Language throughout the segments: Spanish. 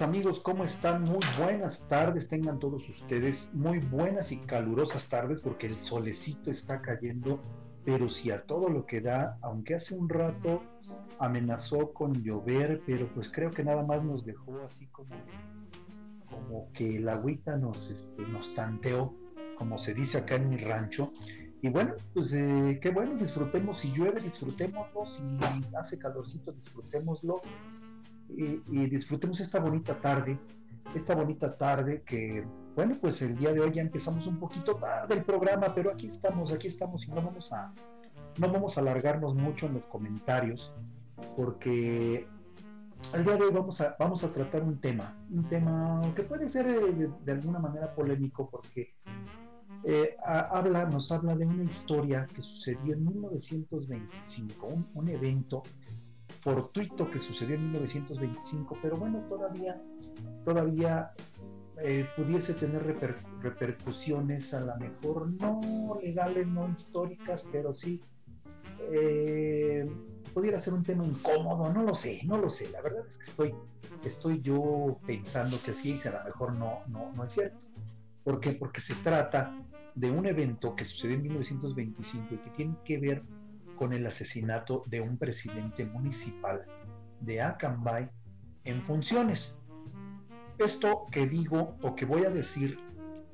Amigos, ¿cómo están? Muy buenas tardes, tengan todos ustedes muy buenas y calurosas tardes porque el solecito está cayendo, pero si a todo lo que da, aunque hace un rato amenazó con llover, pero pues creo que nada más nos dejó así como, como que el agüita nos, este, nos tanteó, como se dice acá en mi rancho. Y bueno, pues eh, qué bueno, disfrutemos, si llueve, disfrutémoslo, si hace calorcito, disfrutémoslo y, disfrutemos esta bonita tarde, esta bonita tarde que, bueno, pues el día de hoy ya empezamos un poquito tarde el programa, pero aquí estamos, aquí estamos y no vamos a, no vamos a alargarnos mucho en los comentarios, porque el día de hoy vamos a, vamos a tratar un tema, un tema que puede ser eh, de, alguna manera polémico, porque eh, habla, nos habla de una historia que sucedió en 1925, un, un evento fortuito que sucedió en 1925, pero bueno, todavía, todavía eh, pudiese tener repercusiones a lo mejor no legales, no históricas, pero sí eh, pudiera ser un tema incómodo, no lo sé, no lo sé, la verdad es que estoy, estoy yo pensando que así y a lo mejor no, no, no es cierto. ¿Por qué? Porque se trata de un evento que sucedió en 1925 y que tiene que ver con el asesinato de un presidente municipal de Acambay en funciones. Esto que digo o que voy a decir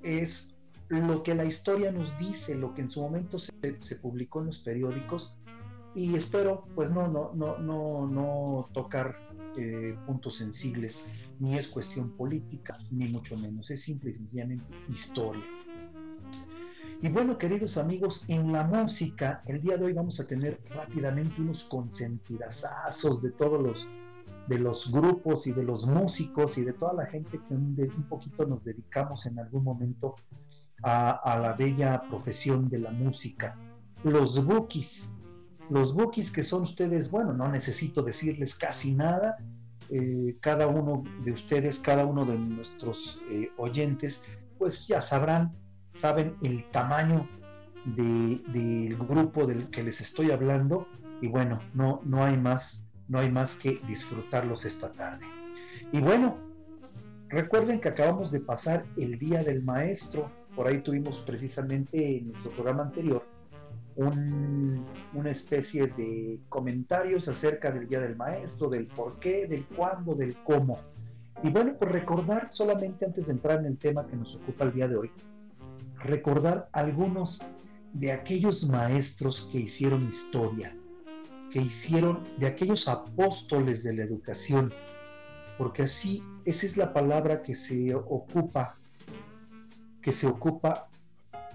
es lo que la historia nos dice, lo que en su momento se, publicó en los periódicos y espero pues no, no, no, no, no tocar eh, puntos sensibles, ni es cuestión política, ni mucho menos, es simple y sencillamente historia. Y bueno, queridos amigos, en la música, el día de hoy vamos a tener rápidamente unos consentidazazos de todos los de los grupos y de los músicos y de toda la gente que un, poquito nos dedicamos en algún momento a, la bella profesión de la música. Los bookies, los bookies que son ustedes, bueno, no necesito decirles casi nada, eh, cada uno de ustedes, cada uno de nuestros eh, oyentes, pues ya sabrán saben el tamaño del grupo del que les estoy hablando y bueno, no, no hay más, no hay más que disfrutarlos esta tarde. Y bueno, recuerden que acabamos de pasar el Día del Maestro, por ahí tuvimos precisamente en nuestro programa anterior una especie de comentarios acerca del Día del Maestro, del por qué, del cuándo, del cómo. Y bueno, pues recordar solamente antes de entrar en el tema que nos ocupa el día de hoy, recordar algunos de aquellos maestros que hicieron historia, que hicieron de aquellos apóstoles de la educación, porque así esa es la palabra que se ocupa, que se ocupa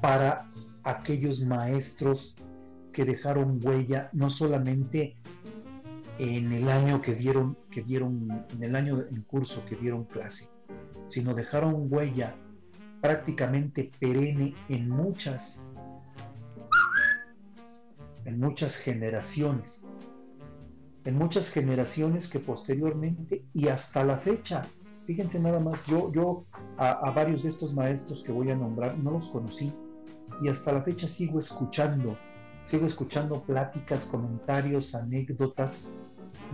para aquellos maestros que dejaron huella no solamente en el año que dieron, que dieron, en el año en curso que dieron clase, sino dejaron huella prácticamente perenne en muchas, en muchas generaciones, en muchas generaciones que posteriormente y hasta la fecha, fíjense nada más, yo, yo a, varios de estos maestros que voy a nombrar no los conocí y hasta la fecha sigo escuchando, sigo escuchando pláticas, comentarios, anécdotas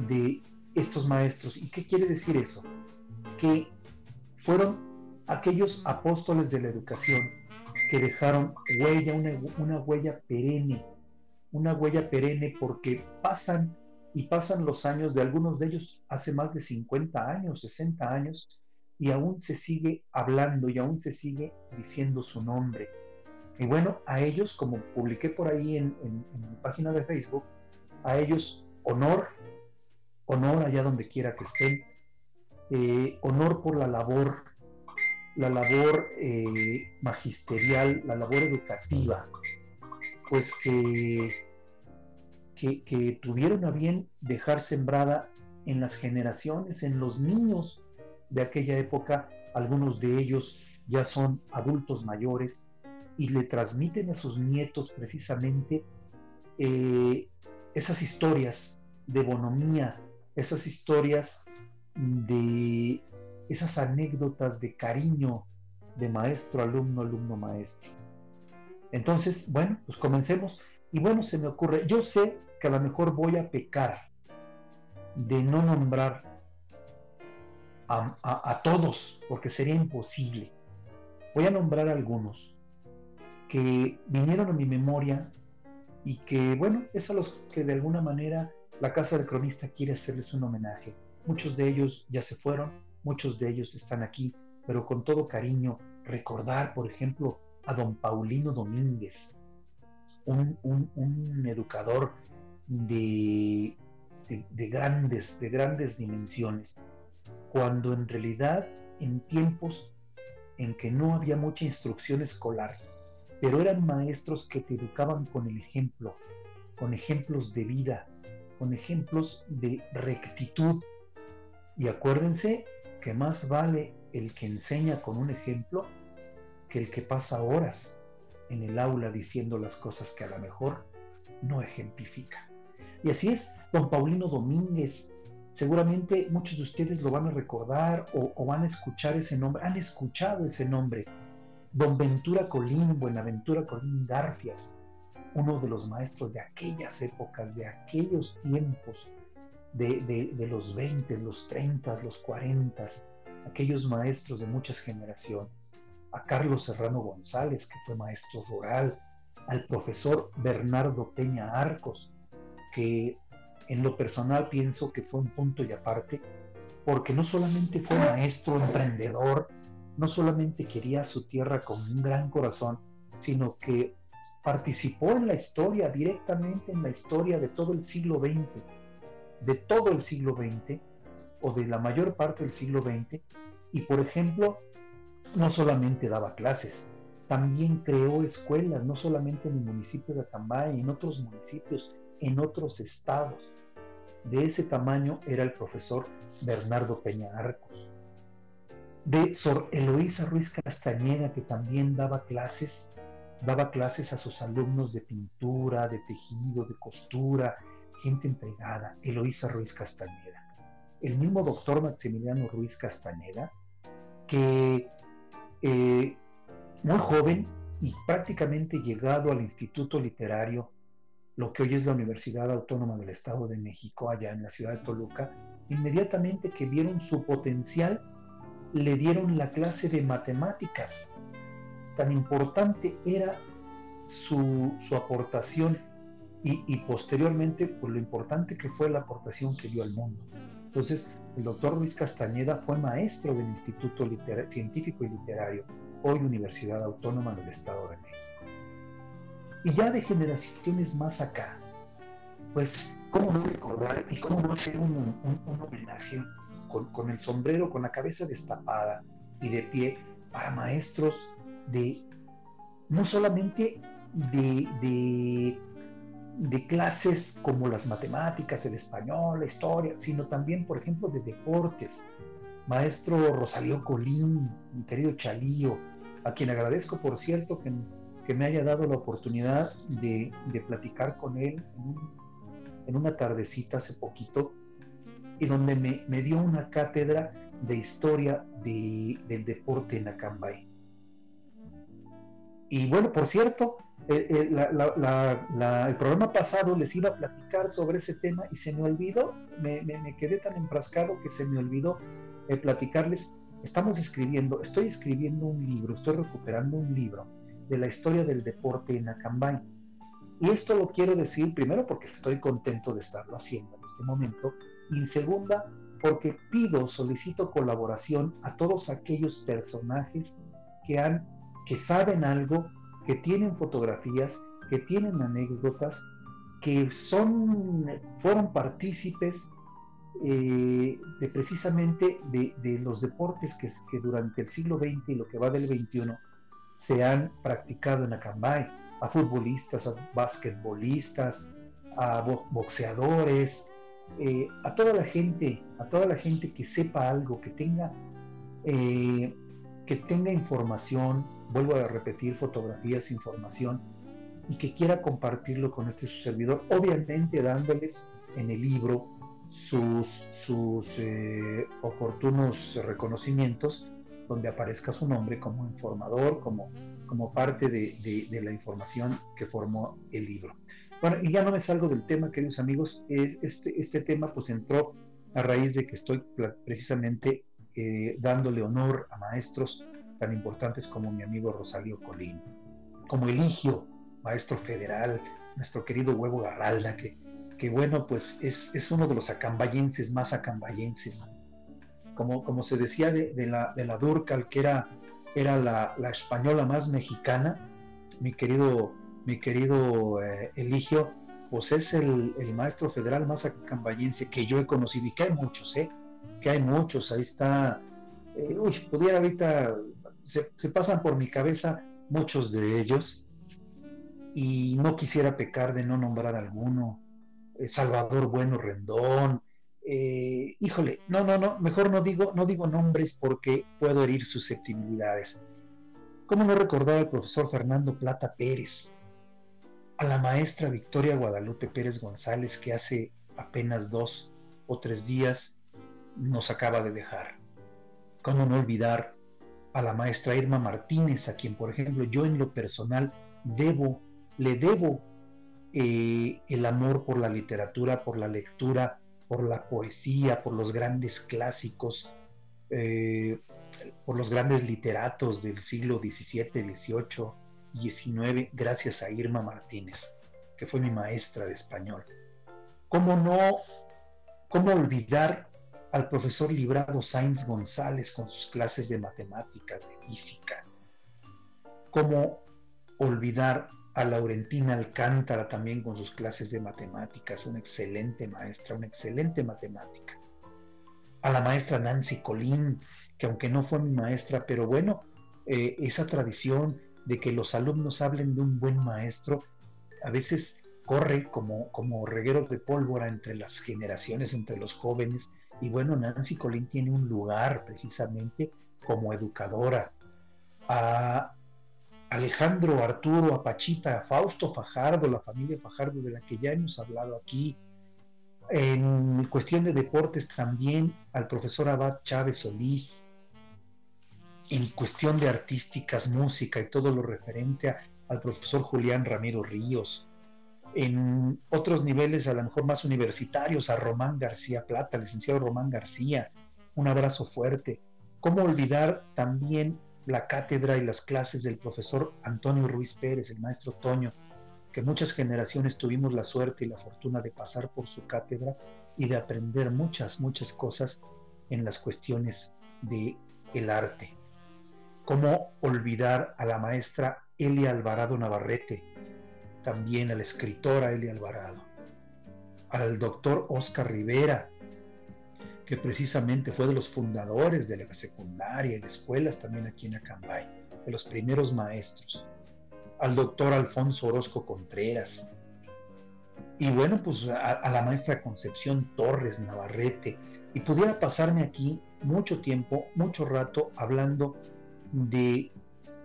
de estos maestros. ¿Y qué quiere decir eso? Que fueron aquellos apóstoles de la educación que dejaron huella, una, huella perenne, una huella perenne porque pasan y pasan los años, de algunos de ellos hace más de 50 años, 60 años, y aún se sigue hablando y aún se sigue diciendo su nombre. Y bueno, a ellos, como publiqué por ahí en, mi página de Facebook, a ellos honor, honor allá donde quiera que estén, eh, honor por la labor la labor eh, magisterial, la labor educativa pues que, que, tuvieron a bien dejar sembrada en las generaciones, en los niños de aquella época, algunos de ellos ya son adultos mayores y le transmiten a sus nietos precisamente eh, esas historias de bonomía, esas historias de esas anécdotas de cariño de maestro, alumno, alumno, maestro. Entonces, bueno, pues comencemos. Y bueno, se me ocurre, yo sé que a lo mejor voy a pecar de no nombrar a, a todos, porque sería imposible. Voy a nombrar a algunos que vinieron a mi memoria y que, bueno, es a los que de alguna manera la Casa del Cronista quiere hacerles un homenaje. Muchos de ellos ya se fueron, muchos de ellos están aquí, pero con todo cariño, recordar, por ejemplo, a don Paulino Domínguez, un, educador de, de, grandes, de grandes dimensiones, cuando en realidad en tiempos en que no había mucha instrucción escolar, pero eran maestros que te educaban con el ejemplo, con ejemplos de vida, con ejemplos de rectitud. Y acuérdense que más vale el que enseña con un ejemplo que el que pasa horas en el aula diciendo las cosas que a lo mejor no ejemplifica. Y así es, don Paulino Domínguez, seguramente muchos de ustedes lo van a recordar o, o van a escuchar ese nombre, han escuchado ese nombre. Don Ventura Colín, Buenaventura Colín Garfias, uno de los maestros de aquellas épocas, de aquellos tiempos, de, los 20, los 30, los 40, aquellos maestros de muchas generaciones, a Carlos Serrano González, que fue maestro rural, al profesor Bernardo Peña Arcos, que en lo personal pienso que fue un punto y aparte, porque no solamente fue maestro, emprendedor, no solamente quería su tierra con un gran corazón, sino que participó en la historia, directamente en la historia de todo el siglo XX, de todo el siglo XX, o de la mayor parte del siglo XX, y por ejemplo, no solamente daba clases, también creó escuelas, no solamente en el municipio de Acambay, en otros municipios, en otros estados. De ese tamaño era el profesor Bernardo Peña Arcos. De Sor Eloísa Ruiz Castañeda, que también daba clases daba clases a sus alumnos de pintura, de tejido, de costura, gente entregada, Eloísa Ruiz Castañeda. El mismo doctor Maximiliano Ruiz Castañeda, que eh, muy joven y prácticamente llegado al Instituto Literario, lo que hoy es la Universidad Autónoma del Estado de México, allá en la ciudad de Toluca, inmediatamente que vieron su potencial, le dieron la clase de matemáticas tan importante era su, aportación y, posteriormente por pues, lo importante que fue la aportación que dio al mundo. Entonces, el doctor Luis Castañeda fue maestro del Instituto Científico y Literario, hoy Universidad Autónoma del Estado de México. Y ya de generaciones más acá, pues, ¿cómo no recordar y cómo no hacer un, homenaje con, con el sombrero, con la cabeza destapada y de pie para maestros de no solamente de, clases como las matemáticas, el español, la historia, sino también, por ejemplo, de deportes. Maestro Rosalío Colín, mi querido Chalío, a quien agradezco, por cierto, que, que me haya dado la oportunidad de, platicar con él en, una tardecita hace poquito, y donde me, dio una cátedra de historia del deporte en Acambay. Y bueno, por cierto, eh, eh, el programa pasado les iba a platicar sobre ese tema y se me olvidó, me, quedé tan enfrascado que se me olvidó eh, platicarles. Estamos escribiendo, estoy escribiendo un libro, estoy recuperando un libro de la historia del deporte en Acambay. Y esto lo quiero decir primero porque estoy contento de estarlo haciendo en este momento y en segunda porque pido, solicito colaboración a todos aquellos personajes que han que saben algo, que tienen fotografías, que tienen anécdotas, que son, fueron partícipes eh, de precisamente de, los deportes que, durante el siglo XX y lo que va del XXI se han practicado en Acambay. a futbolistas, a basquetbolistas, a boxeadores, eh, a toda la gente, a toda la gente que sepa algo, que tenga, eh, que tenga información, vuelvo a repetir, fotografías, información, y que quiera compartirlo con este su servidor, obviamente dándoles en el libro sus, sus eh, oportunos reconocimientos, donde aparezca su nombre como informador, como, como parte de, de la información que formó el libro. Bueno, y ya no me salgo del tema, queridos amigos. Este, este tema pues entró a raíz de que estoy precisamente eh, dándole honor a maestros tan importantes como mi amigo Rosalío Colín, como Eligio, maestro federal, nuestro querido Huevo Garralda, que, que bueno, pues es, es, uno de los acambayenses más acambayenses. Como, como se decía de, la, de la Durcal, que era, era la, la española más mexicana, mi querido mi querido eh, Eligio, pues es el, maestro federal más acambayense que yo he conocido y que hay muchos, ¿eh? Que hay muchos, ahí está, eh, uy, pudiera ahorita, se, pasan por mi cabeza muchos de ellos y no quisiera pecar de no nombrar alguno. Eh, Salvador Bueno Rendón, híjole, no, no, no, mejor no digo, no digo nombres porque puedo herir susceptibilidades. ¿Cómo no recordar al profesor Fernando Plata Pérez? a la maestra Victoria Guadalupe Pérez González que hace apenas dos o tres días nos acaba de dejar. ¿Cómo no olvidar a la maestra Irma Martínez, a quien por ejemplo yo en lo personal debo, le debo eh, el amor por la literatura, por la lectura, por la poesía, por los grandes clásicos, eh, por los grandes literatos del siglo XVII, XVIII, 19 gracias a Irma Martínez, que fue mi maestra de español. ¿Cómo no, cómo olvidar al profesor Librado Sainz González con sus clases de matemáticas, de física? ¿Cómo olvidar a Laurentina Alcántara también con sus clases de matemáticas, una excelente maestra, una excelente matemática? A la maestra Nancy Colín, que aunque no fue mi maestra, pero bueno, eh, esa tradición de que los alumnos hablen de un buen maestro, a veces corre como, como reguero de pólvora entre las generaciones, entre los jóvenes. Y bueno, Nancy Colín tiene un lugar precisamente como educadora. A Alejandro, Arturo, a Pachita, a Fausto Fajardo, la familia Fajardo de la que ya hemos hablado aquí. En cuestión de deportes también al profesor Abad Chávez Solís, en cuestión de artísticas, música y todo lo referente al profesor Julián Ramiro Ríos, en otros niveles a lo mejor más universitarios, a Román García Plata, licenciado Román García, un abrazo fuerte. ¿Cómo olvidar también la cátedra y las clases del profesor Antonio Ruiz Pérez, el maestro Toño, que muchas generaciones tuvimos la suerte y la fortuna de pasar por su cátedra y de aprender muchas, muchas cosas en las cuestiones de el arte. ¿Cómo olvidar a la maestra Elia Alvarado Navarrete? También a la escritora Alvarado. Al doctor Oscar Rivera, que precisamente fue de los fundadores de la secundaria y de escuelas también aquí en Acambay, de los primeros maestros. Al doctor Alfonso Orozco Contreras. Y bueno, pues a, a la maestra Concepción Torres Navarrete. Y pudiera pasarme aquí mucho tiempo, mucho rato hablando de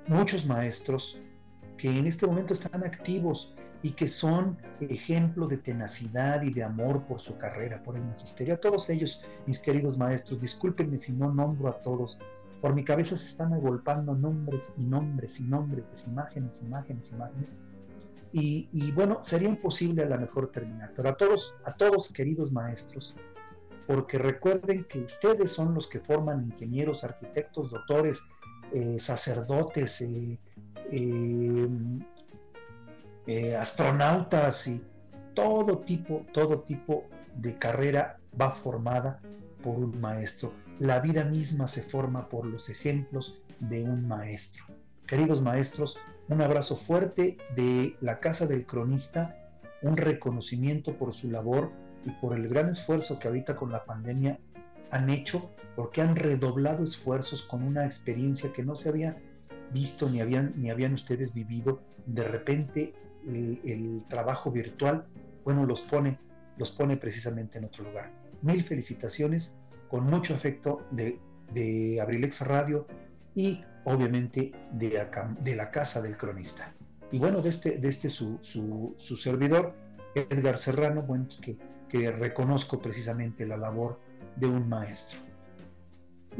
muchos maestros que en este momento están activos y que son ejemplo de tenacidad y de amor por su carrera, por el magisterio. A todos ellos, mis queridos maestros, discúlpenme si no nombro a todos, por mi cabeza se están agolpando nombres y nombres y nombres, imágenes, imágenes, imágenes. Y, y, bueno, sería imposible a lo mejor terminar, pero a todos, a todos queridos maestros, porque recuerden que ustedes son los que forman ingenieros, arquitectos, doctores, eh, sacerdotes, eh, eh, astronautas y todo tipo, todo tipo de carrera va formada por un maestro. La vida misma se forma por los ejemplos de un maestro. Queridos maestros, un abrazo fuerte de la Casa del Cronista, un reconocimiento por su labor y por el gran esfuerzo que ahorita con la pandemia han hecho porque han redoblado esfuerzos con una experiencia que no se había visto ni habían, ni habían ustedes vivido. De repente el, trabajo virtual, bueno, los pone, los pone precisamente en otro lugar. Mil felicitaciones, con mucho afecto de, de Abrilex Radio y obviamente de, la casa del cronista. Y bueno, de este, de este su, su, servidor, Edgar Serrano, bueno, pues que, que reconozco precisamente la labor de un maestro.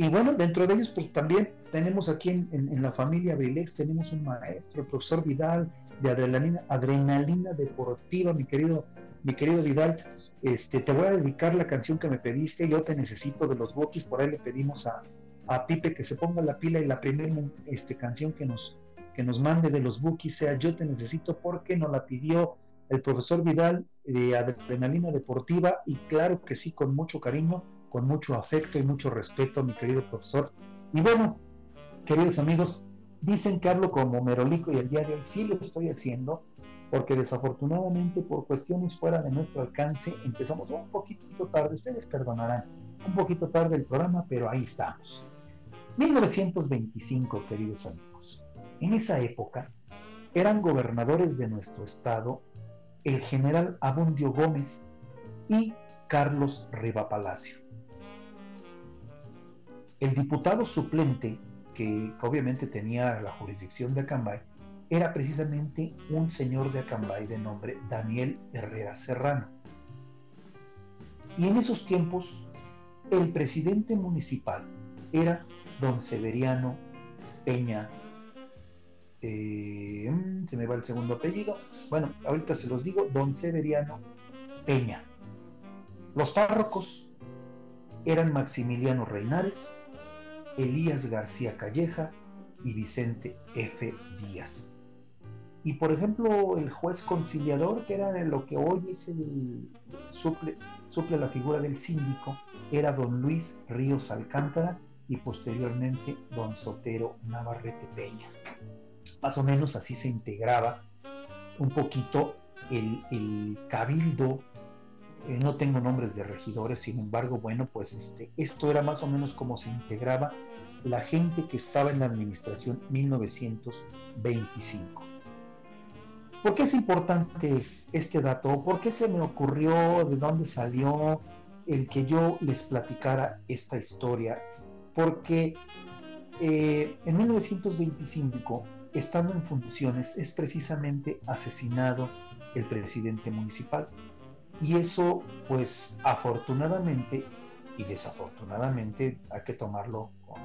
Y bueno, dentro de ellos, pues también tenemos aquí en, la familia Vilex, tenemos un maestro, el profesor Vidal, de adrenalina, adrenalina deportiva, mi querido, mi querido Vidal. Este, te voy a dedicar la canción que me pediste, Yo te necesito de los Bokis, por ahí le pedimos a, a Pipe que se ponga la pila y la primera este, canción que nos, que nos mande de los Bookies sea Yo te necesito porque nos la pidió el profesor Vidal de Adrenalina Deportiva y claro que sí, con mucho cariño con mucho afecto y mucho respeto, mi querido profesor. Y bueno, queridos amigos, dicen que hablo como Merolico y el diario, sí lo estoy haciendo, porque desafortunadamente por cuestiones fuera de nuestro alcance empezamos un poquito tarde, ustedes perdonarán, un poquito tarde el programa, pero ahí estamos. 1925, queridos amigos. En esa época eran gobernadores de nuestro estado el general Abundio Gómez y Carlos Riva Palacio. El diputado suplente, que obviamente tenía la jurisdicción de Acambay, era precisamente un señor de Acambay de nombre Daniel Herrera Serrano. Y en esos tiempos, el presidente municipal era don Severiano Peña. Eh, mm, se me va el segundo apellido. Bueno, ahorita se los digo, don Severiano Peña. Los párrocos eran Maximiliano Reinares, Elías García Calleja y Vicente F. Díaz. Y por ejemplo, el juez conciliador, que era lo que hoy es el suple, suple la figura del síndico, era don Luis Ríos Alcántara y posteriormente don Sotero Navarrete Peña. Más o menos así se integraba un poquito el, el cabildo eh, no tengo nombres de regidores, sin embargo, bueno, pues este, esto era más o menos como se integraba la gente que estaba en la administración 1925. ¿Por qué es importante este dato? ¿Por qué se me ocurrió? ¿De dónde salió el que yo les platicara esta historia? Porque eh, en 1925, estando en funciones, es precisamente asesinado el presidente municipal. Y eso, pues afortunadamente y desafortunadamente, hay que tomarlo con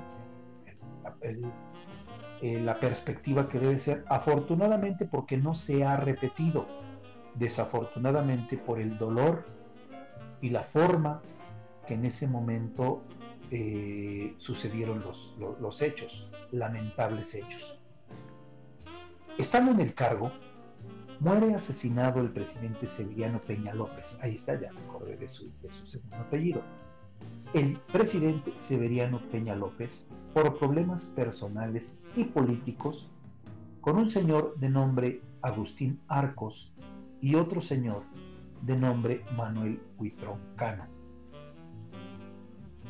la perspectiva que debe ser, afortunadamente porque no se ha repetido, desafortunadamente por el dolor y la forma que en ese momento eh, sucedieron los, los hechos, lamentables hechos. Estando en el cargo, Muere asesinado el presidente sevillano Peña López. Ahí está, ya me acordé de su, segundo apellido. El presidente Severiano Peña López, por problemas personales y políticos, con un señor de nombre Agustín Arcos y otro señor de nombre Manuel Huitrón Cano.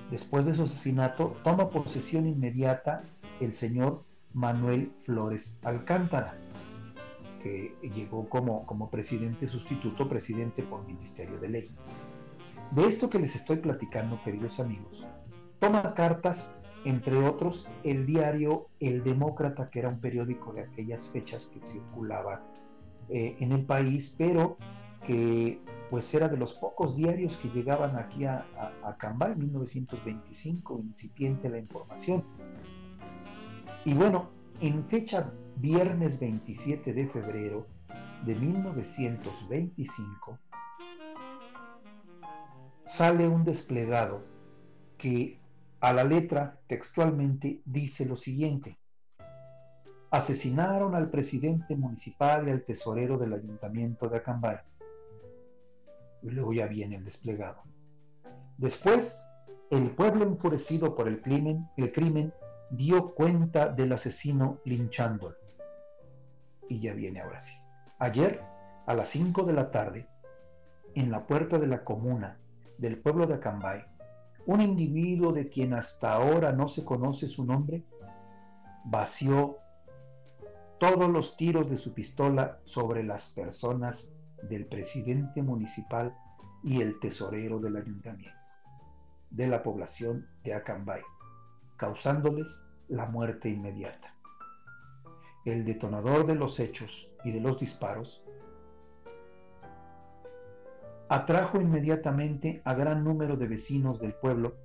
Después de su asesinato, toma posesión inmediata el señor Manuel Flores Alcántara, que llegó como, como presidente sustituto, presidente por Ministerio de Ley. De esto que les estoy platicando, queridos amigos, toma cartas, entre otros, el diario El Demócrata, que era un periódico de aquellas fechas que circulaba eh, en el país, pero que pues era de los pocos diarios que llegaban aquí a, a, a Cambay, en 1925, incipiente la información. Y bueno, en fecha viernes 27 de febrero de 1925, sale un desplegado que a la letra textualmente dice lo siguiente. Asesinaron al presidente municipal y al tesorero del ayuntamiento de Acambay. Luego ya viene el desplegado. Después, el pueblo enfurecido por el crimen, el crimen dio cuenta del asesino linchándolo y ya viene ahora sí. Ayer, a las 5 de la tarde, en la puerta de la comuna del pueblo de Acambay, un individuo de quien hasta ahora no se conoce su nombre, vació todos los tiros de su pistola sobre las personas del presidente municipal y el tesorero del ayuntamiento de la población de Acambay, causándoles la muerte inmediata. El detonador de los hechos y de los disparos atrajo inmediatamente a gran número de vecinos del pueblo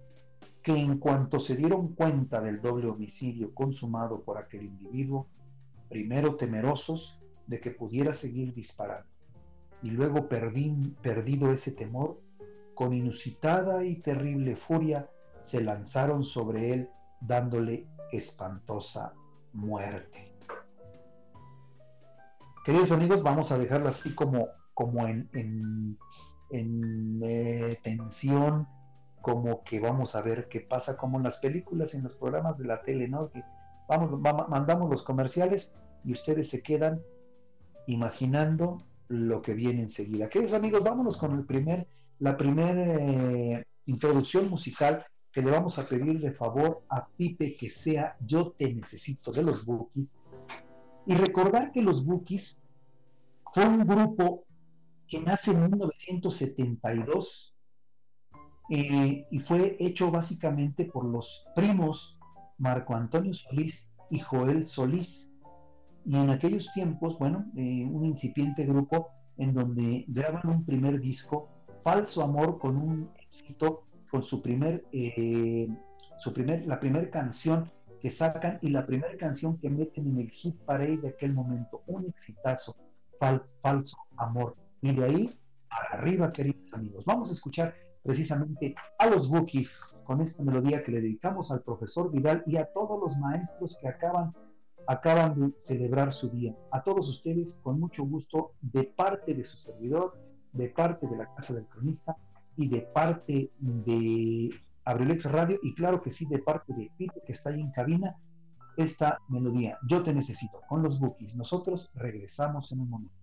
que en cuanto se dieron cuenta del doble homicidio consumado por aquel individuo, primero temerosos de que pudiera seguir disparando, y luego perdido ese temor, con inusitada y terrible furia se lanzaron sobre él dándole espantosa muerte. Queridos amigos, vamos a dejarlo así como, como en, en, eh, tensión, como que vamos a ver qué pasa, como en las películas, en los programas de la tele, ¿no? Que vamos, mandamos los comerciales y ustedes se quedan imaginando lo que viene enseguida. Queridos amigos, vámonos con el primer, la primera eh, introducción musical que le vamos a pedir de favor a Pipe que sea Yo te necesito de los Bookies. Y recordar que los Bookies fue un grupo que nace en 1972 eh, y fue hecho básicamente por los primos Marco Antonio Solís y Joel Solís y en aquellos tiempos, bueno, eh, un incipiente grupo en donde graban un primer disco, Falso Amor, con un éxito, con su primer, eh, su primer, la primera canción que sacan y la primera canción que meten en el hit parade de aquel momento, un exitazo, Falso Amor. Y de ahí para arriba, queridos amigos. Vamos a escuchar precisamente a los Bookies con esta melodía que le dedicamos al profesor Vidal y a todos los maestros que acaban acaban de celebrar su día. A todos ustedes, con mucho gusto, de parte de su servidor, de parte de la Casa del Cronista y de parte de Abrilex Radio y claro que sí, de parte de Pete que está ahí en cabina, esta melodía, Yo te necesito, con los bookies. Nosotros regresamos en un momento.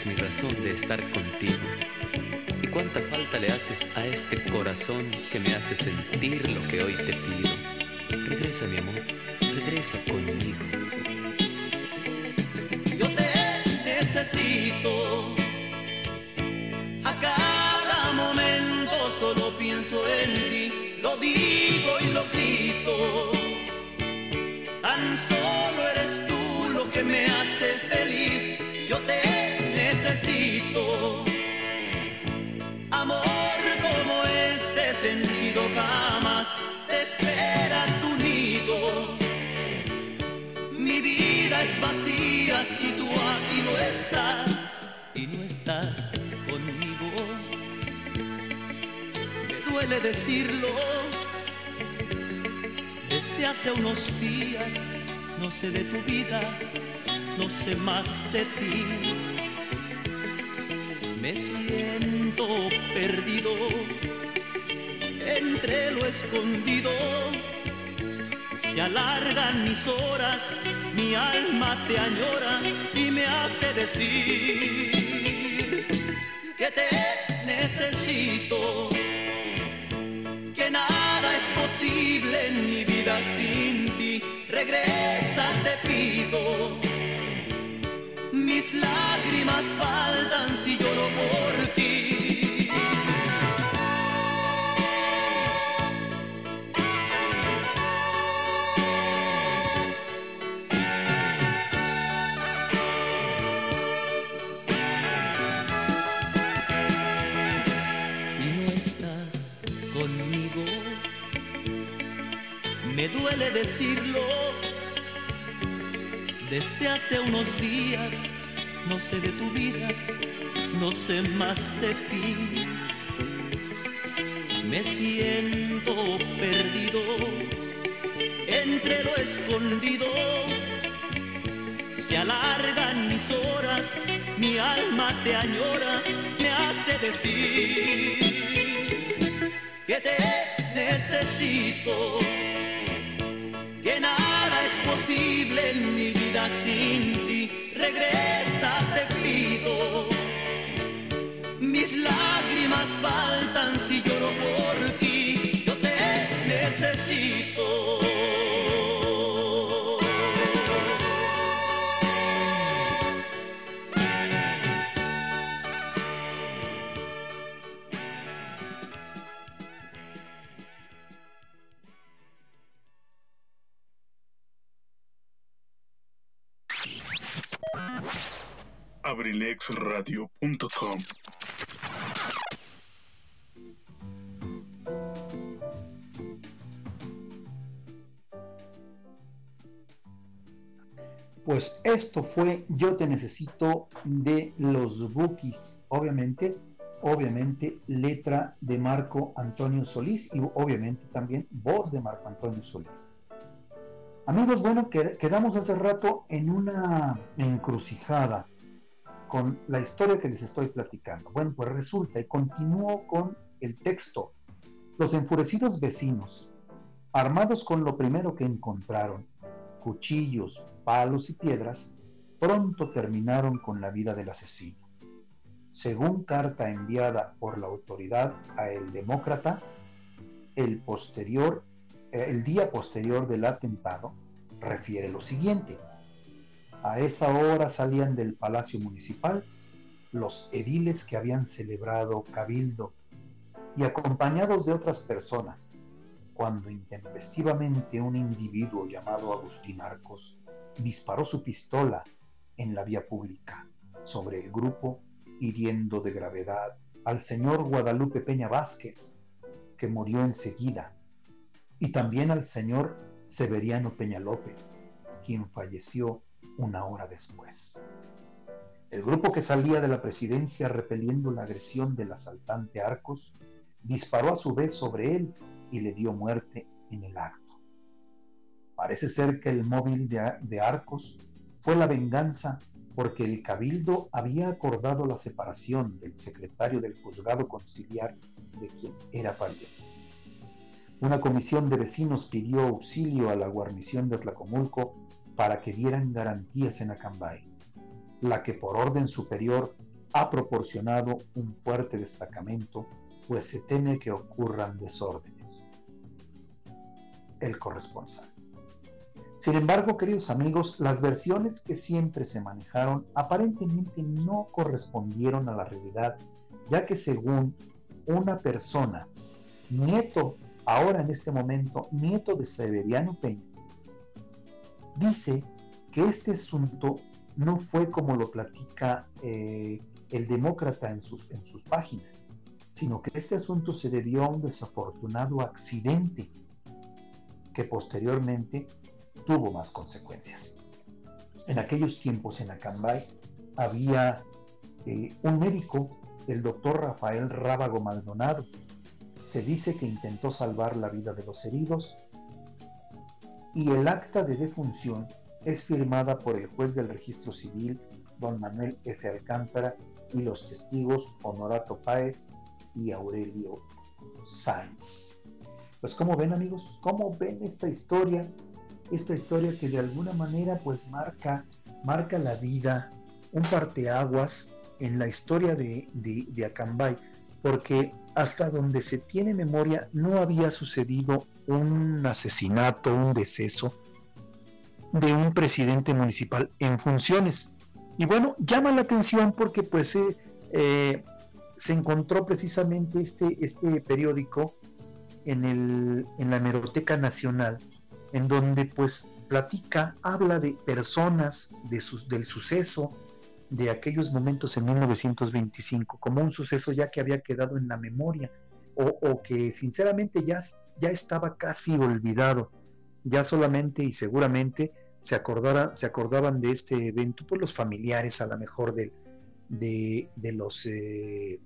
Es mi razón de estar contigo. Y cuánta falta le haces a este corazón que me hace sentir lo que hoy te pido. Regresa mi amor, regresa conmigo. Yo te necesito. A cada momento solo pienso en ti. Lo digo y lo grito. Tan solo eres tú lo que me hace feliz. Es vacía si tú aquí no estás y no estás conmigo. Me duele decirlo. Desde hace unos días no sé de tu vida, no sé más de ti me siento perdido entre lo escondido. Se alargan mis horas, mi alma te añora y me hace decir que te necesito, que nada es posible en mi vida sin ti. Regresa, te pido mis lágrimas faltan si lloro por ti. Decirlo desde hace unos días no sé de tu vida, no sé más de ti. Me siento perdido entre lo escondido. Se alargan mis horas, mi alma te añora, me hace decir que te necesito que nada es posible en mi vida sin ti. Regresa, te pido. Mis lágrimas faltan si lloro por ti. Yo te necesito. abrilexradio.com. Pues esto fue Yo te necesito de los Bookies, obviamente, obviamente letra de Marco Antonio Solís y obviamente también voz de Marco Antonio Solís. Amigos, bueno, quedamos hace rato en una encrucijada con la historia que les estoy platicando. Bueno, pues resulta y continúo con el texto. Los enfurecidos vecinos, armados con lo primero que encontraron, cuchillos, palos y piedras, pronto terminaron con la vida del asesino. Según carta enviada por la autoridad a el demócrata, el posterior el día posterior del atentado, refiere lo siguiente. A esa hora salían del Palacio Municipal los ediles que habían celebrado cabildo. Y acompañados de otras personas, cuando intempestivamente un individuo llamado Agustín Arcos disparó su pistola en la vía pública sobre el grupo, hiriendo de gravedad al señor Guadalupe Peña Vázquez, que murió enseguida y también al señor Severiano Peña López, quien falleció una hora después. El grupo que salía de la presidencia repeliendo la agresión del asaltante Arcos disparó a su vez sobre él y le dio muerte en el acto. Parece ser que el móvil de, Arcos fue la venganza porque el cabildo había acordado la separación del secretario del juzgado conciliar de quien era pariente. Una comisión de vecinos pidió auxilio a la guarnición de Tlacomulco para que dieran garantías en Acambay, la que por orden superior ha proporcionado un fuerte destacamento, pues se teme que ocurran desórdenes. El corresponsal. Sin embargo, queridos amigos, las versiones que siempre se manejaron aparentemente no correspondieron a la realidad, ya que según una persona, nieto ahora en este momento nieto de Severiano Peña, dice que este asunto no fue como lo platica eh, el demócrata en sus, en sus páginas, sino que este asunto se debió a un desafortunado accidente que posteriormente tuvo más consecuencias. En aquellos tiempos en Acambay había eh, un médico, el doctor Rafael Rábago Maldonado, se dice que intentó salvar la vida de los heridos y el acta de defunción es firmada por el juez del registro civil, don Manuel F. Alcántara, y los testigos Honorato Páez y Aurelio Sáenz. Pues como ven amigos, cómo ven esta historia, esta historia que de alguna manera pues marca, marca la vida, un parteaguas en la historia de, de, de Acambay, porque hasta donde se tiene memoria no había sucedido un asesinato, un deceso de un presidente municipal en funciones. Y bueno, llama la atención porque pues eh, se encontró precisamente este, este periódico en, el, en la Hemeroteca Nacional, en donde pues platica, habla de personas de sus, del suceso, de aquellos momentos en 1925 como un suceso ya que había quedado en la memoria o, que sinceramente ya, ya estaba casi olvidado, ya solamente y seguramente se, acordara, se acordaban de este evento por pues los familiares a lo mejor de, de, de los, eh,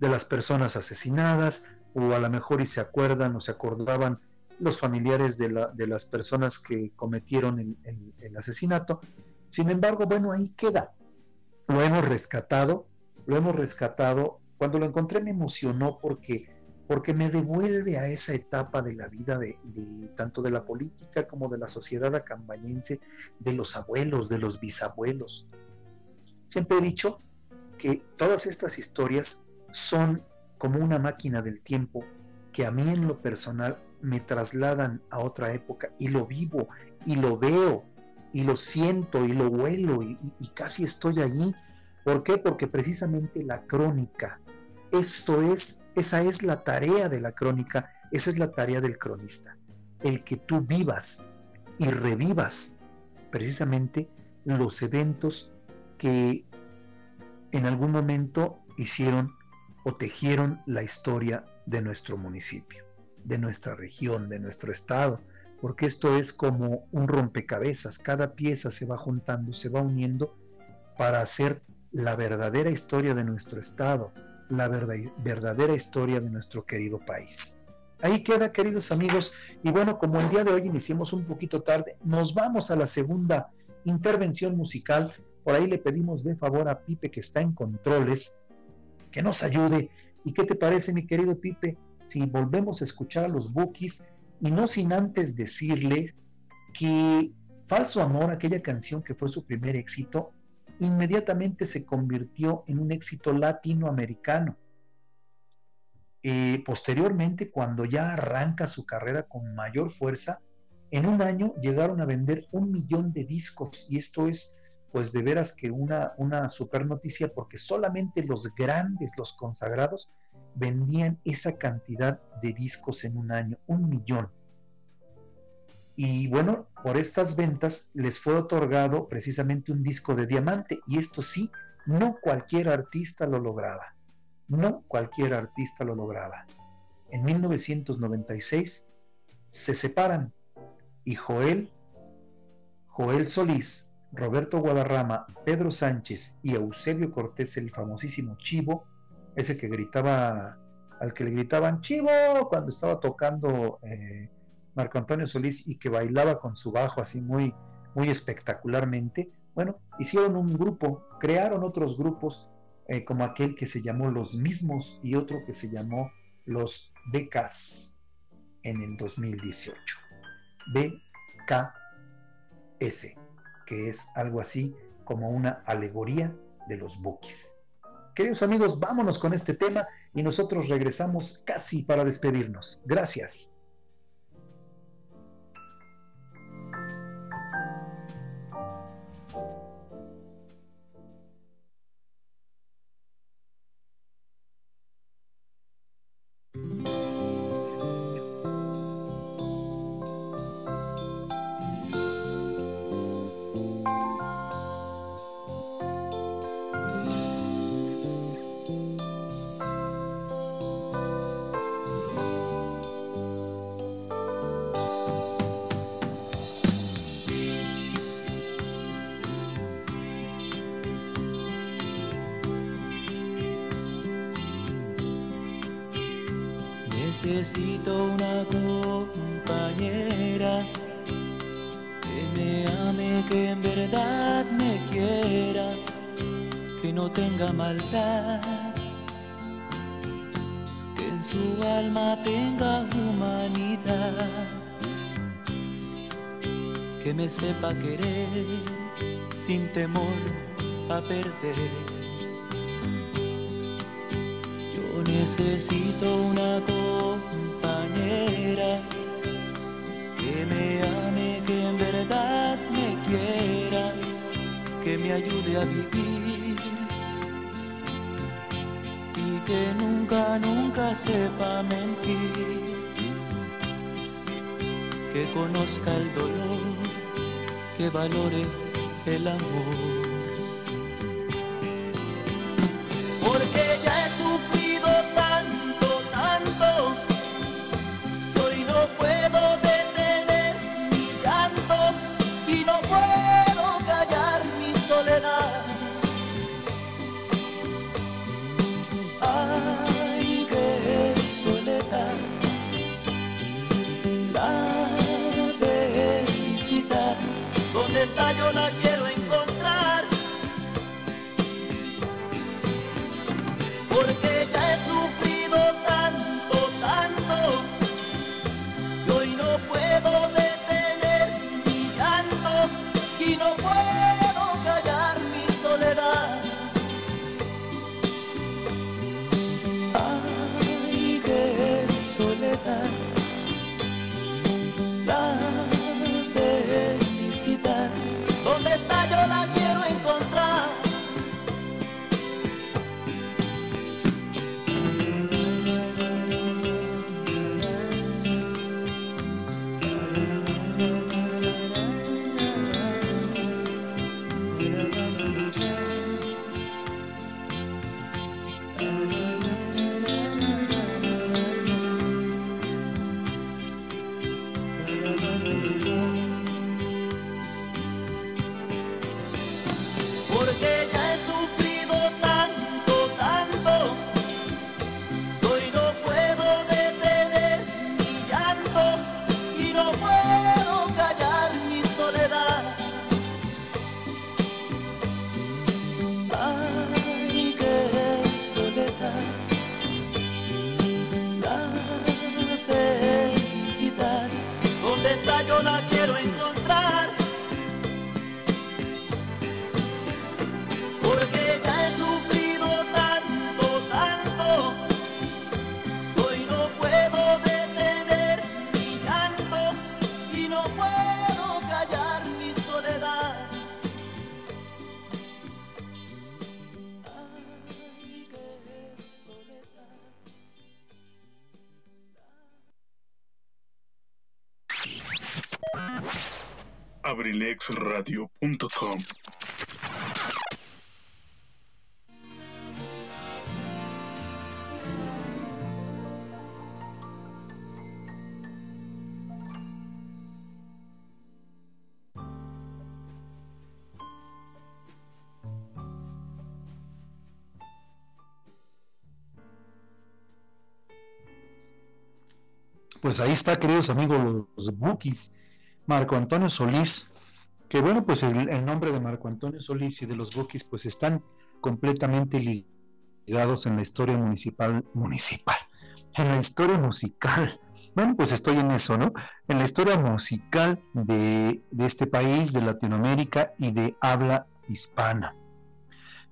de las personas asesinadas o a lo mejor y se acuerdan o se acordaban los familiares de, la, de las personas que cometieron el asesinato, sin embargo, bueno, ahí queda. Lo hemos rescatado, lo hemos rescatado. Cuando lo encontré me emocionó porque porque me devuelve a esa etapa de la vida de, tanto de la política como de la sociedad acambañense, de los abuelos, de los bisabuelos. Siempre he dicho que todas estas historias son como una máquina del tiempo que a mí en lo personal me trasladan a otra época y lo vivo y lo veo y lo siento y lo huelo y, casi estoy allí. ¿Por qué? Porque precisamente la crónica, esto es, esa es la tarea de la crónica, esa es la tarea del cronista, el que tú vivas y revivas precisamente los eventos que en algún momento hicieron o tejieron la historia de nuestro municipio, de nuestra región, de nuestro estado, porque esto es como un rompecabezas, cada pieza se va juntando, se va uniendo para hacer la verdadera historia de nuestro estado, la verdadera historia de nuestro querido país. Ahí queda, queridos amigos, y bueno, como el día de hoy iniciamos un poquito tarde, nos vamos a la segunda intervención musical. Por ahí le pedimos de favor a Pipe que está en controles, que nos ayude. ¿Y qué te parece, mi querido Pipe, si volvemos a escuchar a los Bookies y no sin antes decirle que Falso Amor, aquella canción que fue su primer éxito, inmediatamente se convirtió en un éxito latinoamericano. Eh, posteriormente, cuando ya arranca su carrera con mayor fuerza, en un año llegaron a vender un millón de discos y esto es pues de veras que una, una super noticia porque solamente los grandes, los consagrados, vendían esa cantidad de discos en un año, un millón. Y bueno, por estas ventas les fue otorgado precisamente un disco de diamante y esto sí, no cualquier artista lo lograba. No cualquier artista lo lograba. En 1996 se separan y Joel, Joel Solís, Roberto Guadarrama, Pedro Sánchez y Eusebio Cortés, el famosísimo Chivo, ese que gritaba, al que le gritaban Chivo cuando estaba tocando eh, Marco Antonio Solís y que bailaba con su bajo así muy, muy espectacularmente, bueno, hicieron un grupo, crearon otros grupos eh, como aquel que se llamó Los Mismos y otro que se llamó Los Becas en el 2018. BKS, que es algo así como una alegoría de los bookies. Queridos amigos, vámonos con este tema y nosotros regresamos casi para despedirnos. Gracias. Necesito una compañera que me ame, que en verdad me quiera, que no tenga maldad, que en su alma tenga humanidad, que me sepa querer sin temor a perder. Necesito una compañera que me ame, que en verdad me quiera, que me ayude a vivir. Y que nunca, nunca sepa mentir, que conozca el dolor, que valore el amor. abrilexradio.com. Pues ahí está, queridos amigos, los Bookies. Marco Antonio Solís, que bueno, pues el, nombre de Marco Antonio Solís y de los Bookies pues están completamente ligados en la historia municipal, municipal, en la historia musical. Bueno, pues estoy en eso, ¿no? En la historia musical de, este país, de Latinoamérica y de habla hispana.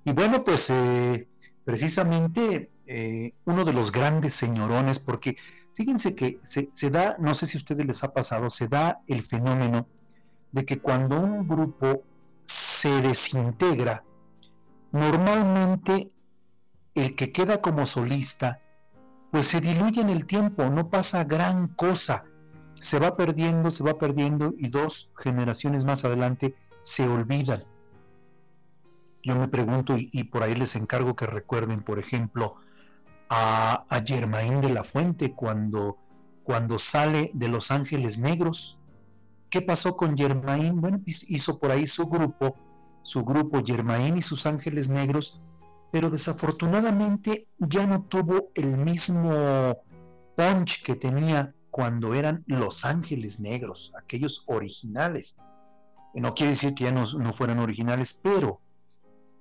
Y bueno, pues eh, precisamente eh, uno de los grandes señorones, porque Fíjense que se, da, no sé si a ustedes les ha pasado, se da el fenómeno de que cuando un grupo se desintegra, normalmente el que queda como solista, pues se diluye en el tiempo, no pasa gran cosa, se va perdiendo, se va perdiendo y dos generaciones más adelante se olvidan. Yo me pregunto y, por ahí les encargo que recuerden, por ejemplo, a, Germain de la Fuente cuando, cuando sale de Los Ángeles Negros. ¿Qué pasó con Germain? Bueno, hizo por ahí su grupo, su grupo Germain y sus Ángeles Negros, pero desafortunadamente ya no tuvo el mismo punch que tenía cuando eran Los Ángeles Negros, aquellos originales. No quiere decir que ya no, no fueran originales, pero,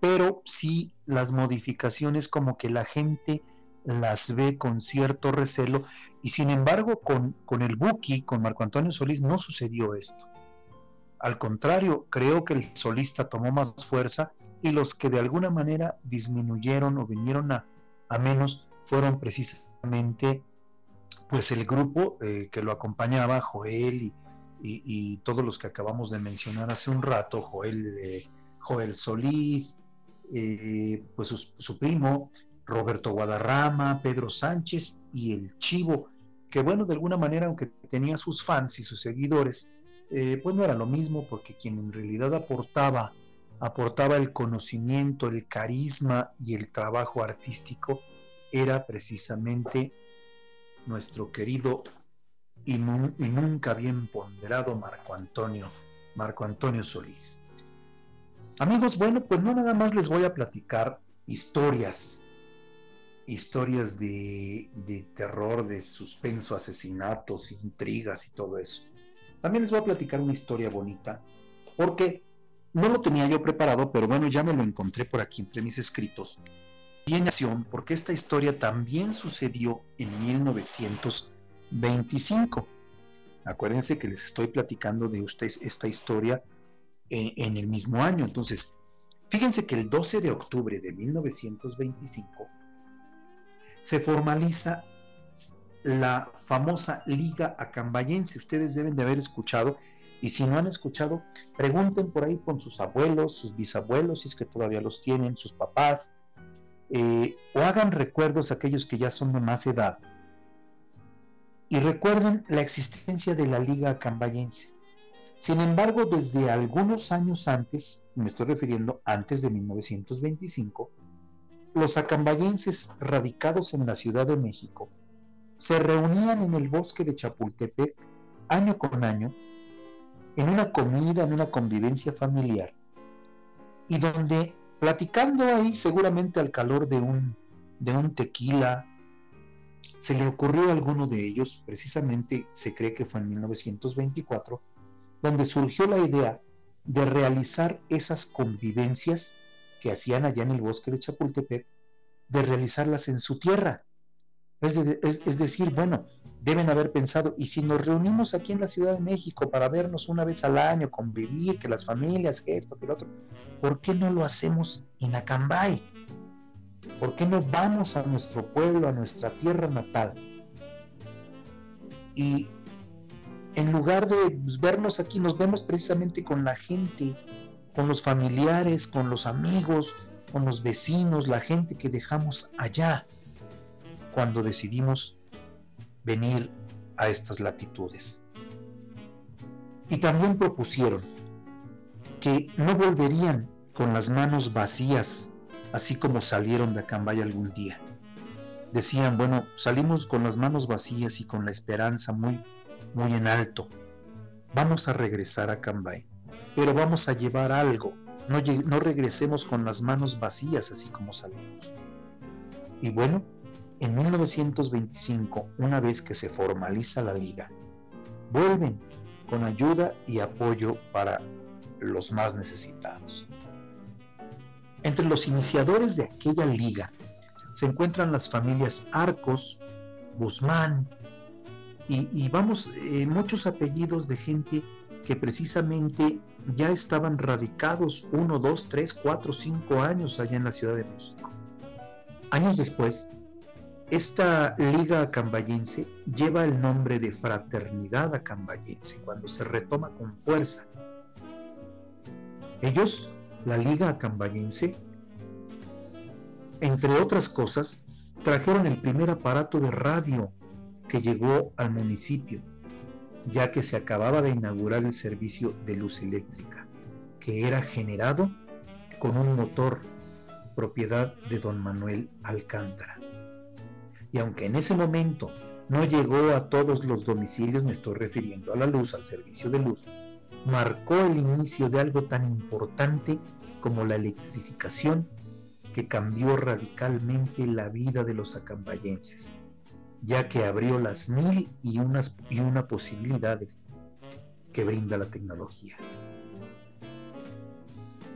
pero sí las modificaciones como que la gente las ve con cierto recelo y sin embargo con, con el Buki, con Marco Antonio Solís, no sucedió esto. Al contrario, creo que el solista tomó más fuerza y los que de alguna manera disminuyeron o vinieron a, menos fueron precisamente pues el grupo eh, que lo acompañaba, Joel y, todos los que acabamos de mencionar hace un rato, Joel, Joel Solís, eh, pues su, primo, Roberto Guadarrama, Pedro Sánchez y el Chivo, que bueno, de alguna manera, aunque tenía sus fans y sus seguidores, eh, pues no era lo mismo porque quien en realidad aportaba, aportaba el conocimiento, el carisma y el trabajo artístico era precisamente nuestro querido y, y nunca bien ponderado Marco Antonio, Marco Antonio Solís. Amigos, bueno, pues no nada más les voy a platicar historias historias de, terror, de suspenso, asesinatos, intrigas y todo eso. También les voy a platicar una historia bonita, porque no lo tenía yo preparado, pero bueno, ya me lo encontré por aquí entre mis escritos. En acción, porque esta historia también sucedió en 1925. Acuérdense que les estoy platicando de ustedes esta historia en, en el mismo año. Entonces, fíjense que el 12 de octubre de 1925 se formaliza la famosa Liga Acambayense. Ustedes deben de haber escuchado y si no han escuchado, pregunten por ahí con sus abuelos, sus bisabuelos, si es que todavía los tienen, sus papás, eh, o hagan recuerdos aquellos que ya son de más edad. Y recuerden la existencia de la Liga Acambayense. Sin embargo, desde algunos años antes, me estoy refiriendo antes de 1925, los acambayenses radicados en la Ciudad de México se reunían en el bosque de Chapultepec año con año en una comida, en una convivencia familiar, y donde platicando ahí seguramente al calor de un, de un tequila, se le ocurrió a alguno de ellos, precisamente se cree que fue en 1924, donde surgió la idea de realizar esas convivencias que hacían allá en el bosque de Chapultepec, de realizarlas en su tierra. Es, decir, bueno, deben haber pensado, y si nos reunimos aquí en la Ciudad de México para vernos una vez al año, convivir, que las familias, que esto, que lo otro, ¿por qué no lo hacemos en Acambay? ¿Por qué no vamos a nuestro pueblo, a nuestra tierra natal? Y en lugar de pues, vernos aquí, nos vemos precisamente con la gente con los familiares, con los amigos, con los vecinos, la gente que dejamos allá cuando decidimos venir a estas latitudes. Y también propusieron que no volverían con las manos vacías, así como salieron de Acambay algún día. Decían, bueno, salimos con las manos vacías y con la esperanza muy, muy en alto. Vamos a regresar a Cambay, pero vamos a llevar algo. No, no regresemos con las manos vacías así como salimos. Y bueno, en 1925, una vez que se formaliza la liga, vuelven con ayuda y apoyo para los más necesitados. Entre los iniciadores de aquella liga se encuentran las familias Arcos, Guzmán y, vamos, eh, muchos apellidos de gente que precisamente ya estaban radicados uno, dos, tres, cuatro, cinco años allá en la Ciudad de México. Años después, esta liga acambayense lleva el nombre de Fraternidad Acambayense cuando se retoma con fuerza. Ellos, la liga acambayense, entre otras cosas, trajeron el primer aparato de radio que llegó al municipio, ya que se acababa de inaugurar el servicio de luz eléctrica, que era generado con un motor propiedad de don Manuel Alcántara. Y aunque en ese momento no llegó a todos los domicilios, me estoy refiriendo a la luz, al servicio de luz, marcó el inicio de algo tan importante como la electrificación que cambió radicalmente la vida de los acambayenses, ya que abrió las mil y, unas, y una posibilidades que brinda la tecnología.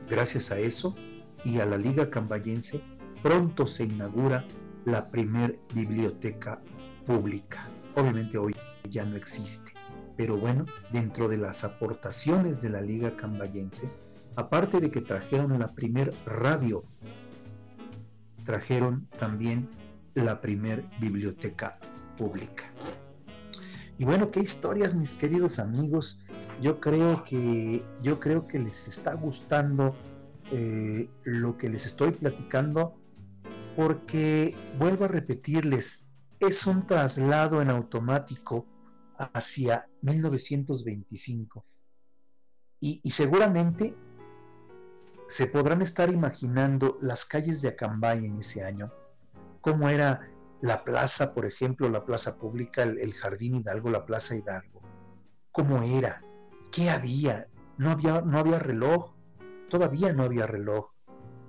Gracias a eso y a la Liga Cambayense, pronto se inaugura la primer biblioteca pública. Obviamente hoy ya no existe, pero bueno, dentro de las aportaciones de la Liga Cambayense, aparte de que trajeron la primer radio, trajeron también la primer biblioteca pública. Y bueno, qué historias, mis queridos amigos. Yo creo que yo creo que les está gustando eh, lo que les estoy platicando porque, vuelvo a repetirles, es un traslado en automático hacia 1925. Y, y, seguramente se podrán estar imaginando las calles de Acambay en ese año, cómo era la plaza, por ejemplo, la plaza pública, el, Jardín Hidalgo, la Plaza Hidalgo, cómo era, qué había, no había, no había reloj, todavía no había reloj,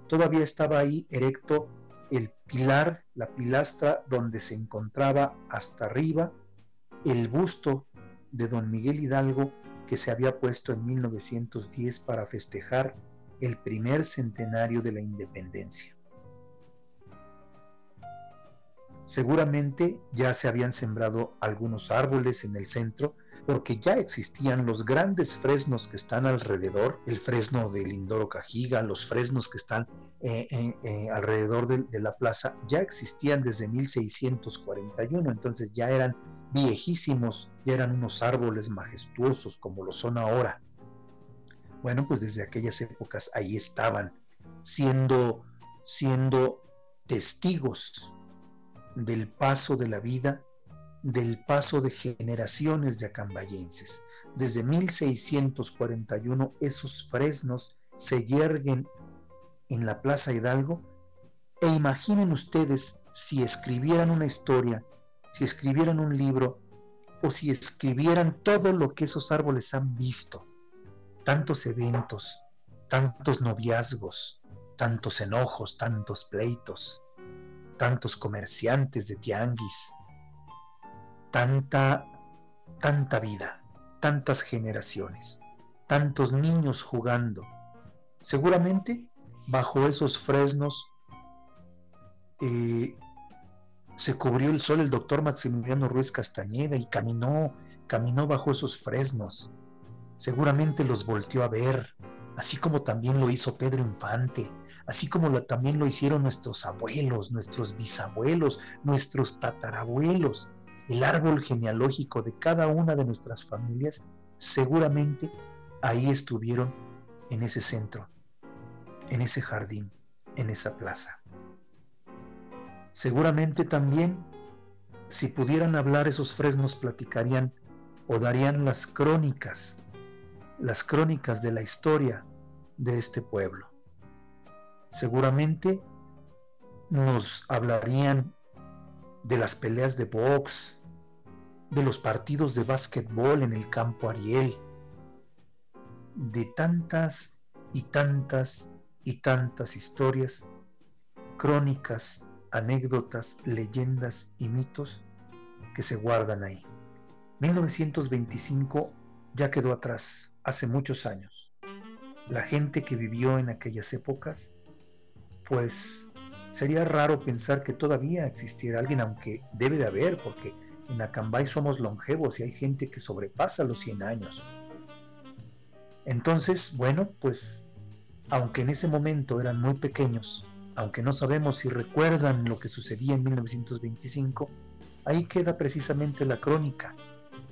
todavía estaba ahí erecto el pilar, la pilastra donde se encontraba hasta arriba el busto de don Miguel Hidalgo que se había puesto en 1910 para festejar el primer centenario de la independencia. Seguramente ya se habían sembrado algunos árboles en el centro porque ya existían los grandes fresnos que están alrededor, el fresno de Lindoro Cajiga, los fresnos que están eh, eh, alrededor de, la plaza, ya existían desde 1641, entonces ya eran viejísimos, ya eran unos árboles majestuosos como lo son ahora. Bueno, pues desde aquellas épocas ahí estaban, siendo, siendo testigos del paso de la vida del paso de generaciones de acambayenses. Desde 1641 esos fresnos se yerguen en la Plaza Hidalgo. E imaginen ustedes si escribieran una historia, si escribieran un libro o si escribieran todo lo que esos árboles han visto, tantos eventos, tantos noviazgos, tantos enojos, tantos pleitos, tantos comerciantes de tianguis, tanta, tanta vida, tantas generaciones, tantos niños jugando. Seguramente bajo esos fresnos eh, se cubrió el sol el doctor Maximiliano Ruiz Castañeda y caminó, caminó bajo esos fresnos. Seguramente los volteó a ver, así como también lo hizo Pedro Infante, así como también lo hicieron nuestros abuelos, nuestros bisabuelos, nuestros tatarabuelos el árbol genealógico de cada una de nuestras familias, seguramente ahí estuvieron en ese centro, en ese jardín, en esa plaza. Seguramente también, si pudieran hablar esos fresnos, platicarían o darían las crónicas, las crónicas de la historia de este pueblo. Seguramente nos hablarían de las peleas de box, de los partidos de básquetbol en el campo Ariel, de tantas y tantas y tantas historias, crónicas, anécdotas, leyendas y mitos que se guardan ahí. 1925 ya quedó atrás, hace muchos años. La gente que vivió en aquellas épocas, pues sería raro pensar que todavía existiera alguien, aunque debe de haber, porque en Acambay somos longevos y hay gente que sobrepasa los 100 años. Entonces, bueno, pues aunque en ese momento eran muy pequeños, aunque no sabemos si recuerdan lo que sucedía en 1925, ahí queda precisamente la crónica,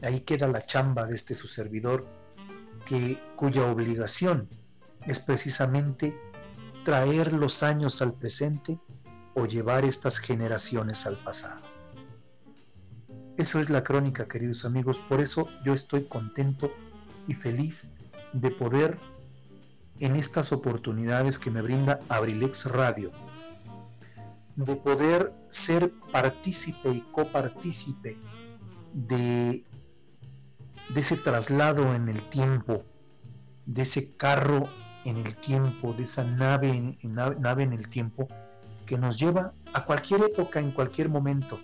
ahí queda la chamba de este su servidor, que, cuya obligación es precisamente traer los años al presente o llevar estas generaciones al pasado. Eso es la crónica, queridos amigos, por eso yo estoy contento y feliz de poder en estas oportunidades que me brinda Abrilex Radio, de poder ser partícipe y copartícipe de, de ese traslado en el tiempo, de ese carro en el tiempo, de esa nave nave en el tiempo que nos lleva a cualquier época, en cualquier momento.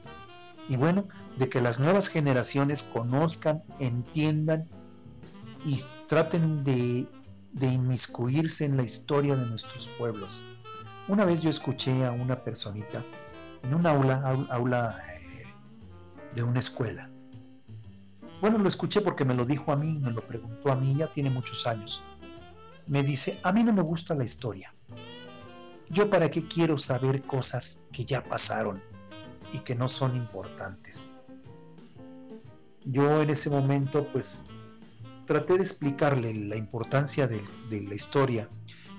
Y bueno, de que las nuevas generaciones conozcan, entiendan y traten de, inmiscuirse en la historia de nuestros pueblos. Una vez yo escuché a una personita en un aula, aula eh, de una escuela. Bueno, lo escuché porque me lo dijo a mí, me lo preguntó a mí, ya tiene muchos años. Me dice, a mí no me gusta la historia. Yo para qué quiero saber cosas que ya pasaron y que no son importantes. Yo en ese momento pues traté de explicarle la importancia de, la historia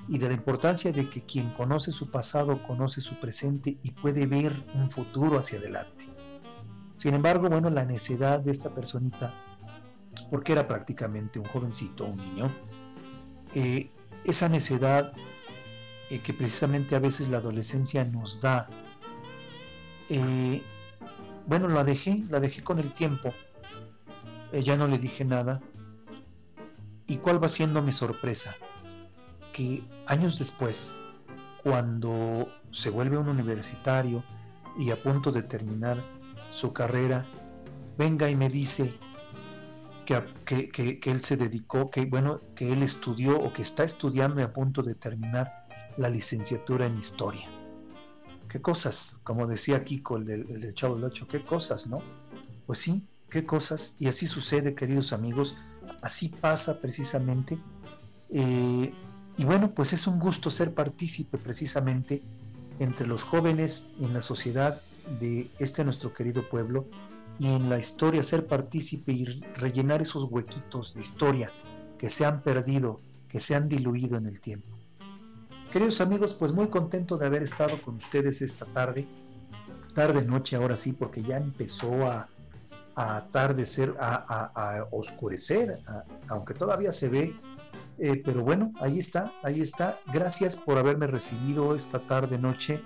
y de la importancia de que quien conoce su pasado conoce su presente y puede ver un futuro hacia adelante. Sin embargo, bueno, la necedad de esta personita, porque era prácticamente un jovencito, un niño, eh, esa necedad eh, que precisamente a veces la adolescencia nos da, eh, bueno, la dejé, la dejé con el tiempo, ya no le dije nada, ¿Y cuál va siendo mi sorpresa? Que años después, cuando se vuelve un universitario y a punto de terminar su carrera, venga y me dice que, que, él se dedicó, que bueno, que él estudió o que está estudiando y a punto de terminar la licenciatura en historia. ¿Qué cosas? Como decía Kiko, el del, el Chavo del Ocho, ¿qué cosas, no? Pues sí, qué cosas. Y así sucede, queridos amigos, así pasa precisamente. Eh, y bueno, pues es un gusto ser partícipe precisamente entre los jóvenes en la sociedad de este nuestro querido pueblo y en la historia ser partícipe y rellenar esos huequitos de historia que se han perdido, que se han diluido en el tiempo. Queridos amigos, pues muy contento de haber estado con ustedes esta tarde, tarde noche ahora sí, porque ya empezó a, a atardecer, a, a, oscurecer, aunque todavía se ve, eh, pero bueno, ahí está, ahí está. Gracias por haberme recibido esta tarde, noche,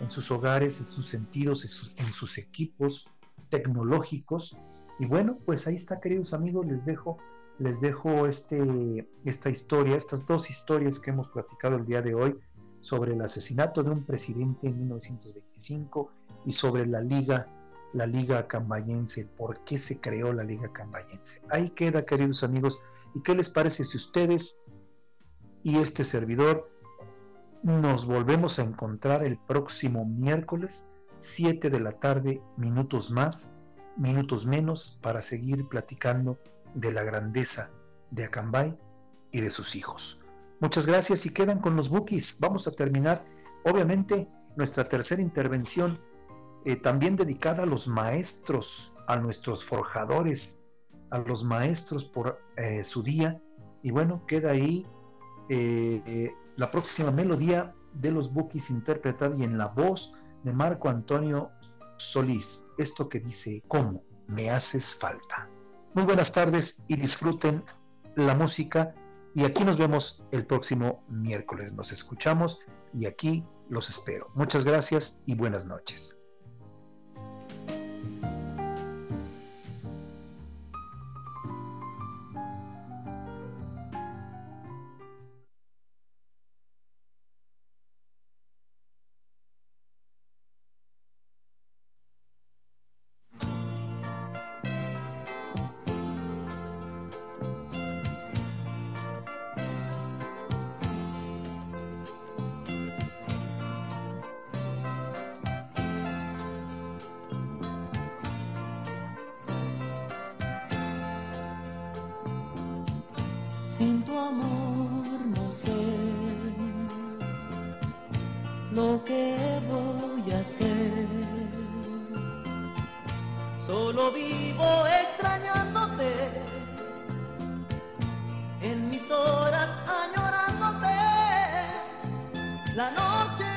en sus hogares, en sus sentidos, en sus, en sus equipos tecnológicos. Y bueno, pues ahí está, queridos amigos, les dejo, les dejo este, esta historia, estas dos historias que hemos platicado el día de hoy sobre el asesinato de un presidente en 1925 y sobre la Liga la Liga Cambayense, por qué se creó la Liga Cambayense. Ahí queda, queridos amigos. ¿Y qué les parece si ustedes y este servidor nos volvemos a encontrar el próximo miércoles, 7 de la tarde, minutos más, minutos menos, para seguir platicando de la grandeza de Acambay y de sus hijos? Muchas gracias y quedan con los bookies. Vamos a terminar, obviamente, nuestra tercera intervención eh, también dedicada a los maestros, a nuestros forjadores, a los maestros por eh, su día. Y bueno, queda ahí eh, la próxima melodía de los Bookies interpretada y en la voz de Marco Antonio Solís. Esto que dice, ¿cómo me haces falta? Muy buenas tardes y disfruten la música Y aquí nos vemos el próximo miércoles. Nos escuchamos y aquí los espero. Muchas gracias y buenas noches. Solo vivo extrañándote, en mis horas añorándote, la noche.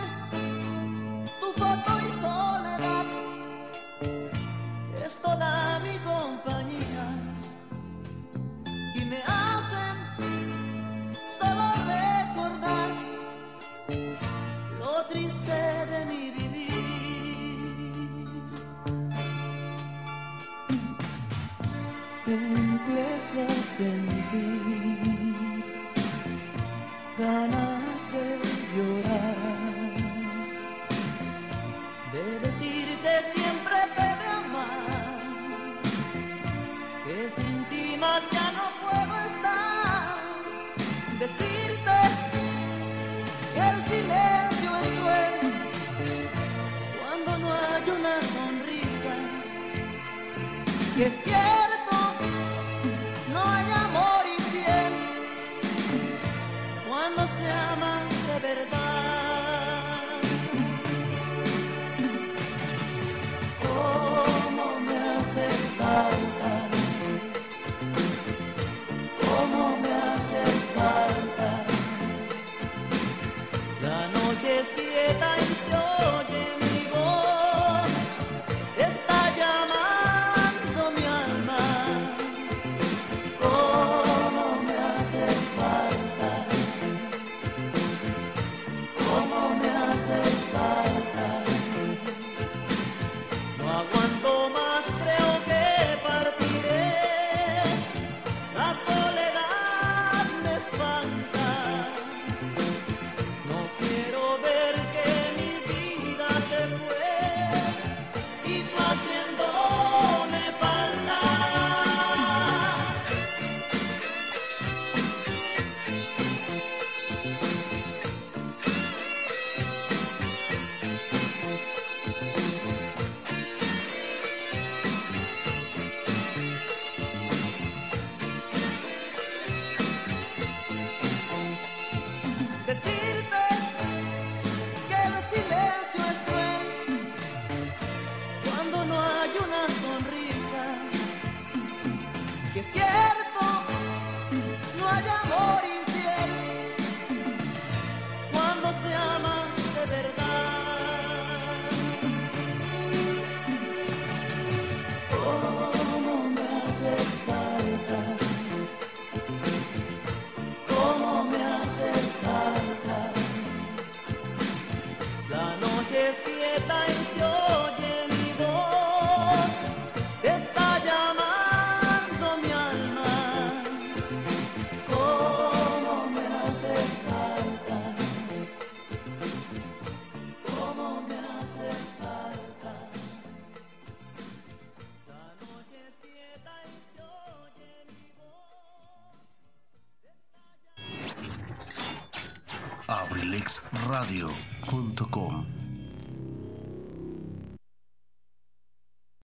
abrilexradio.com